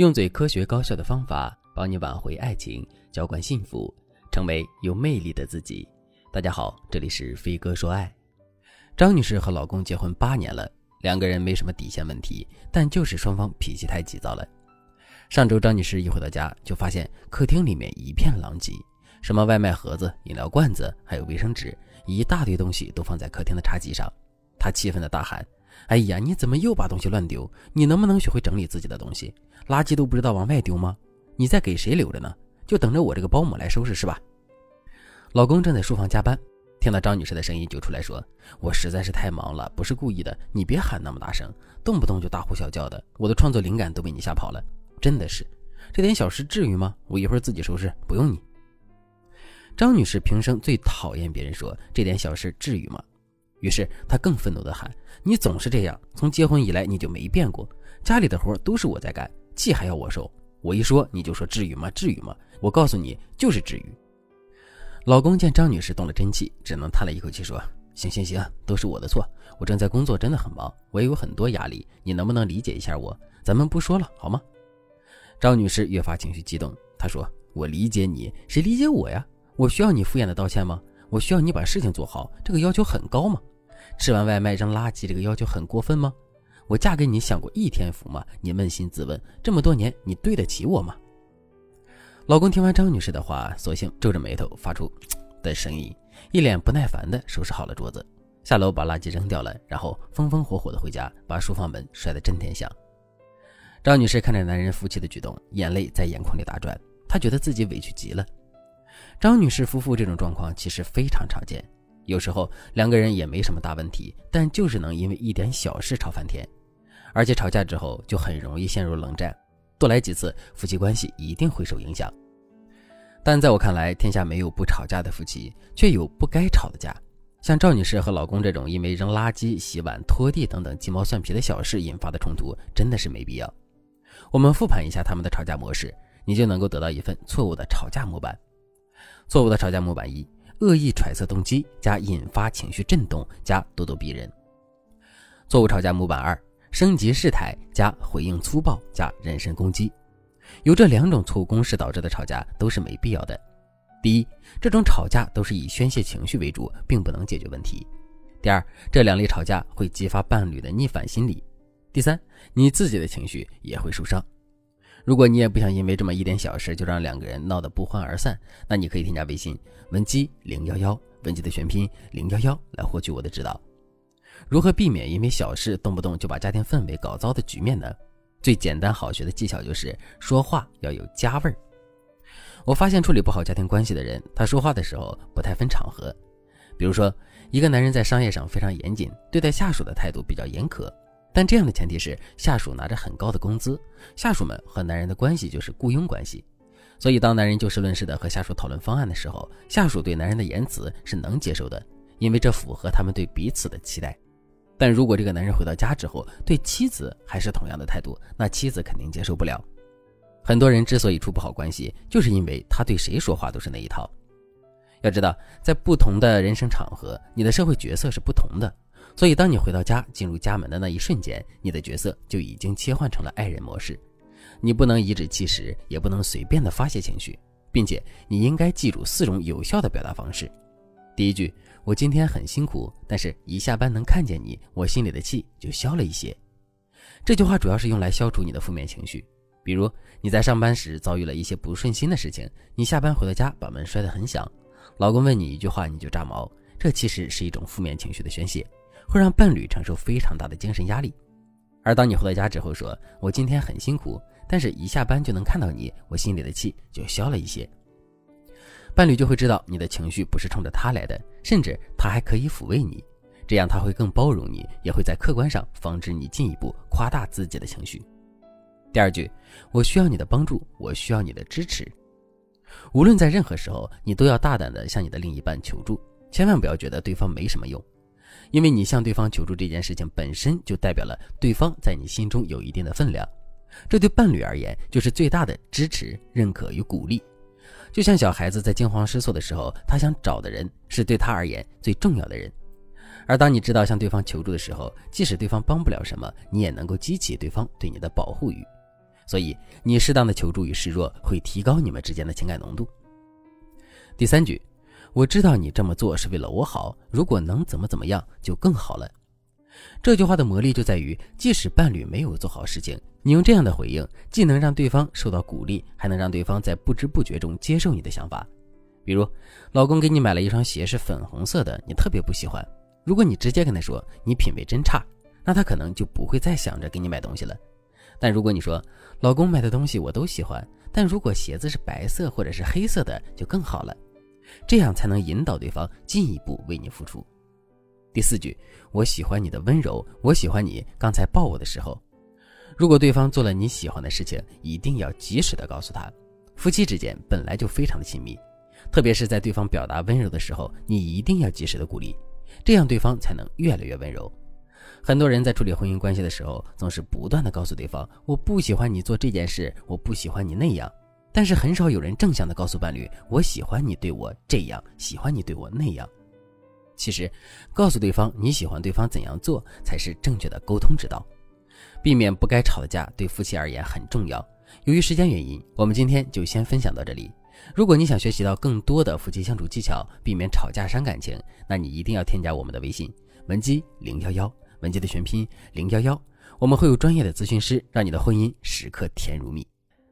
用最科学高效的方法帮你挽回爱情，浇灌幸福，成为有魅力的自己。大家好，这里是飞哥说爱。张女士和老公结婚八年了，两个人没什么底线问题，但就是双方脾气太急躁了。上周张女士一回到家，就发现客厅里面一片狼藉，什么外卖盒子、饮料罐子，还有卫生纸，一大堆东西都放在客厅的茶几上。她气愤的大喊。哎呀，你怎么又把东西乱丢？你能不能学会整理自己的东西？垃圾都不知道往外丢吗？你在给谁留着呢？就等着我这个保姆来收拾是吧？老公正在书房加班，听到张女士的声音就出来说：“我实在是太忙了，不是故意的，你别喊那么大声，动不动就大呼小叫的，我的创作灵感都被你吓跑了。真的是，这点小事至于吗？我一会儿自己收拾，不用你。”张女士平生最讨厌别人说这点小事至于吗？于是她更愤怒地喊：“你总是这样，从结婚以来你就没变过。家里的活都是我在干，气还要我受。我一说你就说至于吗？至于吗？我告诉你，就是至于。”老公见张女士动了真气，只能叹了一口气说：“行行行，都是我的错。我正在工作，真的很忙，我也有很多压力。你能不能理解一下我？咱们不说了，好吗？”张女士越发情绪激动，她说：“我理解你，谁理解我呀？我需要你敷衍的道歉吗？我需要你把事情做好，这个要求很高吗？”吃完外卖扔垃圾这个要求很过分吗？我嫁给你想过一天福吗？你扪心自问，这么多年你对得起我吗？老公听完张女士的话，索性皱着眉头发出的声音，一脸不耐烦地收拾好了桌子，下楼把垃圾扔掉了，然后风风火火地回家，把书房门摔得震天响。张女士看着男人夫妻的举动，眼泪在眼眶里打转，她觉得自己委屈极了。张女士夫妇这种状况其实非常常见。有时候两个人也没什么大问题，但就是能因为一点小事吵翻天，而且吵架之后就很容易陷入冷战，多来几次夫妻关系一定会受影响。但在我看来，天下没有不吵架的夫妻，却有不该吵的架。像赵女士和老公这种因为扔垃圾、洗碗、拖地等等鸡毛蒜皮的小事引发的冲突，真的是没必要。我们复盘一下他们的吵架模式，你就能够得到一份错误的吵架模板。错误的吵架模板一。恶意揣测动机加引发情绪震动加咄咄逼人，错误吵架模板二：升级事态加回应粗暴加人身攻击。有这两种错误公式导致的吵架都是没必要的。第一，这种吵架都是以宣泄情绪为主，并不能解决问题。第二，这两类吵架会激发伴侣的逆反心理。第三，你自己的情绪也会受伤。如果你也不想因为这么一点小事就让两个人闹得不欢而散，那你可以添加微信文姬零幺幺，文姬的全拼零幺幺来获取我的指导。如何避免因为小事动不动就把家庭氛围搞糟的局面呢？最简单好学的技巧就是说话要有家味儿。我发现处理不好家庭关系的人，他说话的时候不太分场合。比如说，一个男人在商业上非常严谨，对待下属的态度比较严苛。但这样的前提是下属拿着很高的工资，下属们和男人的关系就是雇佣关系，所以当男人就事论事的和下属讨论方案的时候，下属对男人的言辞是能接受的，因为这符合他们对彼此的期待。但如果这个男人回到家之后对妻子还是同样的态度，那妻子肯定接受不了。很多人之所以处不好关系，就是因为他对谁说话都是那一套。要知道，在不同的人生场合，你的社会角色是不同的。所以，当你回到家进入家门的那一瞬间，你的角色就已经切换成了爱人模式。你不能颐指气使，也不能随便的发泄情绪，并且你应该记住四种有效的表达方式。第一句，我今天很辛苦，但是一下班能看见你，我心里的气就消了一些。这句话主要是用来消除你的负面情绪。比如你在上班时遭遇了一些不顺心的事情，你下班回到家把门摔得很响，老公问你一句话你就炸毛，这其实是一种负面情绪的宣泄。会让伴侣承受非常大的精神压力，而当你回到家之后说“我今天很辛苦”，但是一下班就能看到你，我心里的气就消了一些。伴侣就会知道你的情绪不是冲着他来的，甚至他还可以抚慰你，这样他会更包容你，也会在客观上防止你进一步夸大自己的情绪。第二句，我需要你的帮助，我需要你的支持。无论在任何时候，你都要大胆的向你的另一半求助，千万不要觉得对方没什么用。因为你向对方求助这件事情本身就代表了对方在你心中有一定的分量，这对伴侣而言就是最大的支持、认可与鼓励。就像小孩子在惊慌失措的时候，他想找的人是对他而言最重要的人。而当你知道向对方求助的时候，即使对方帮不了什么，你也能够激起对方对你的保护欲。所以你适当的求助与示弱会提高你们之间的情感浓度。第三句，我知道你这么做是为了我好，如果能怎么怎么样就更好了。这句话的魔力就在于，即使伴侣没有做好事情，你用这样的回应，既能让对方受到鼓励，还能让对方在不知不觉中接受你的想法。比如，老公给你买了一双鞋是粉红色的，你特别不喜欢。如果你直接跟他说你品味真差，那他可能就不会再想着给你买东西了。但如果你说老公买的东西我都喜欢，但如果鞋子是白色或者是黑色的就更好了，这样才能引导对方进一步为你付出。第四句，我喜欢你的温柔，我喜欢你刚才抱我的时候。如果对方做了你喜欢的事情，一定要及时的告诉他。夫妻之间本来就非常的亲密，特别是在对方表达温柔的时候，你一定要及时的鼓励，这样对方才能越来越温柔。很多人在处理婚姻关系的时候，总是不断的告诉对方，我不喜欢你做这件事，我不喜欢你那样，但是很少有人正向的告诉伴侣，我喜欢你对我这样，喜欢你对我那样。其实，告诉对方你喜欢对方怎样做才是正确的沟通之道，避免不该吵的架对夫妻而言很重要。由于时间原因，我们今天就先分享到这里。如果你想学习到更多的夫妻相处技巧，避免吵架伤感情，那你一定要添加我们的微信文姬零幺幺，文姬的全拼零幺幺，我们会有专业的咨询师让你的婚姻时刻甜如蜜。